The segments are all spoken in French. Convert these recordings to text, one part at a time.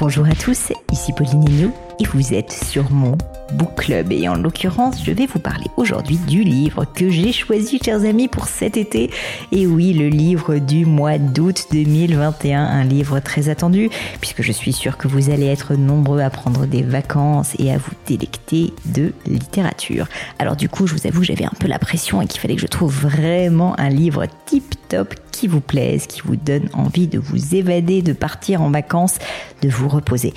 Bonjour à tous, ici Pauline Agneau et vous êtes sur mon Book Club. Et en l'occurrence, je vais vous parler aujourd'hui du livre que j'ai choisi, chers amis, pour cet été. Et oui, le livre du mois d'août 2021, un livre très attendu, puisque je suis sûre que vous allez être nombreux à prendre des vacances et à vous délecter de littérature. Alors du coup, je vous avoue, j'avais un peu la pression et qu'il fallait que je trouve vraiment un livre tip top qui vous plaise, qui vous donne envie de vous évader, de partir en vacances, de vous reposer.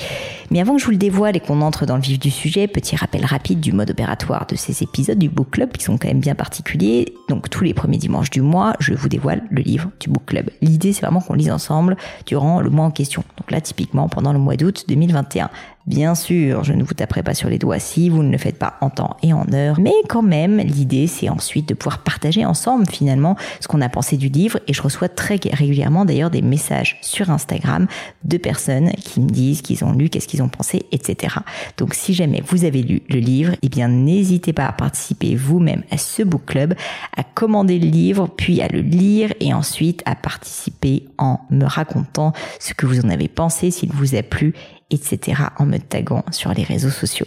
Mais avant que je vous le dévoile et qu'on entre dans le vif du sujet, petit rappel rapide du mode opératoire de ces épisodes du Book Club qui sont quand même bien particuliers. Donc tous les premiers dimanches du mois, je vous dévoile le livre du Book Club. L'idée c'est vraiment qu'on lise ensemble durant le mois en question. Donc là typiquement pendant le mois d'août 2021. Bien sûr, je ne vous taperai pas sur les doigts si vous ne le faites pas en temps et en heure, mais quand même, l'idée c'est ensuite de pouvoir partager ensemble finalement ce qu'on a pensé du livre et je reçois très régulièrement d'ailleurs des messages sur Instagram de personnes qui me disent qu'ils ont lu, qu'est-ce qu'ils ont pensé, etc. Donc si jamais vous avez lu le livre, eh bien n'hésitez pas à participer vous-même à ce book club, à commander le livre, puis à le lire et ensuite à participer en me racontant ce que vous en avez pensé, s'il vous a plu etc. en me taguant sur les réseaux sociaux.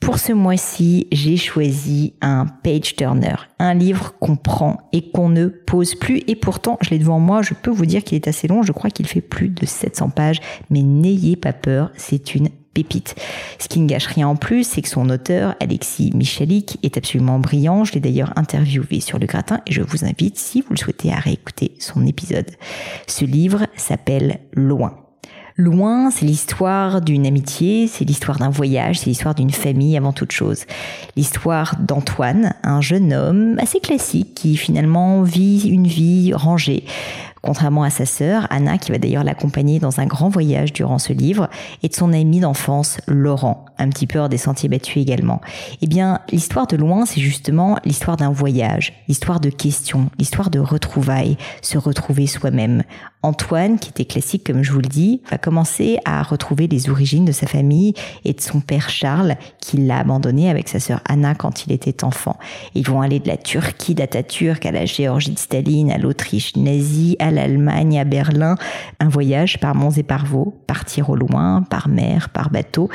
Pour ce mois-ci, j'ai choisi un page turner, un livre qu'on prend et qu'on ne pose plus. Et pourtant, je l'ai devant moi, je peux vous dire qu'il est assez long. Je crois qu'il fait plus de 700 pages. Mais n'ayez pas peur, c'est une pépite. Ce qui ne gâche rien en plus, c'est que son auteur, Alexis Michalik, est absolument brillant. Je l'ai d'ailleurs interviewé sur le gratin et je vous invite, si vous le souhaitez, à réécouter son épisode. Ce livre s'appelle Loin. Loin, c'est l'histoire d'une amitié, c'est l'histoire d'un voyage, c'est l'histoire d'une famille avant toute chose. L'histoire d'Antoine, un jeune homme assez classique qui finalement vit une vie rangée, contrairement à sa sœur, Anna, qui va d'ailleurs l'accompagner dans un grand voyage durant ce livre, et de son ami d'enfance, Laurent, un petit peu hors des sentiers battus également. Eh bien, l'histoire de Loin, c'est justement l'histoire d'un voyage, l'histoire de questions, l'histoire de retrouvailles, se retrouver soi-même. Antoine, qui était classique comme je vous le dis, va commencer à retrouver les origines de sa famille et de son père Charles, qui l'a abandonné avec sa sœur Anna quand il était enfant. Ils vont aller de la Turquie d'Atatürk à la Géorgie de Staline, à l'Autriche nazie, l'Allemagne, à Berlin. Un voyage par monts et par vaux, partir au loin, par mer, par bateau,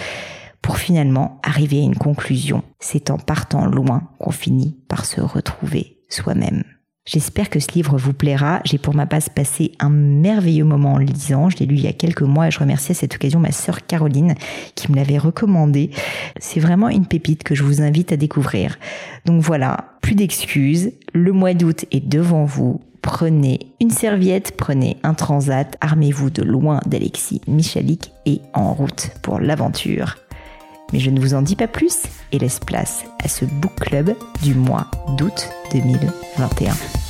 pour finalement arriver à une conclusion. C'est en partant loin qu'on finit par se retrouver soi-même. J'espère que ce livre vous plaira. J'ai pour ma part passé un merveilleux moment en le lisant. Je l'ai lu il y a quelques mois et je remercie à cette occasion ma sœur Caroline qui me l'avait recommandé. C'est vraiment une pépite que je vous invite à découvrir. Donc voilà, plus d'excuses. Le mois d'août est devant vous. Prenez une serviette, prenez un transat, armez-vous de loin d'Alexis Michalik et en route pour l'aventure. Mais je ne vous en dis pas plus et laisse place à ce book club du mois d'août 2021.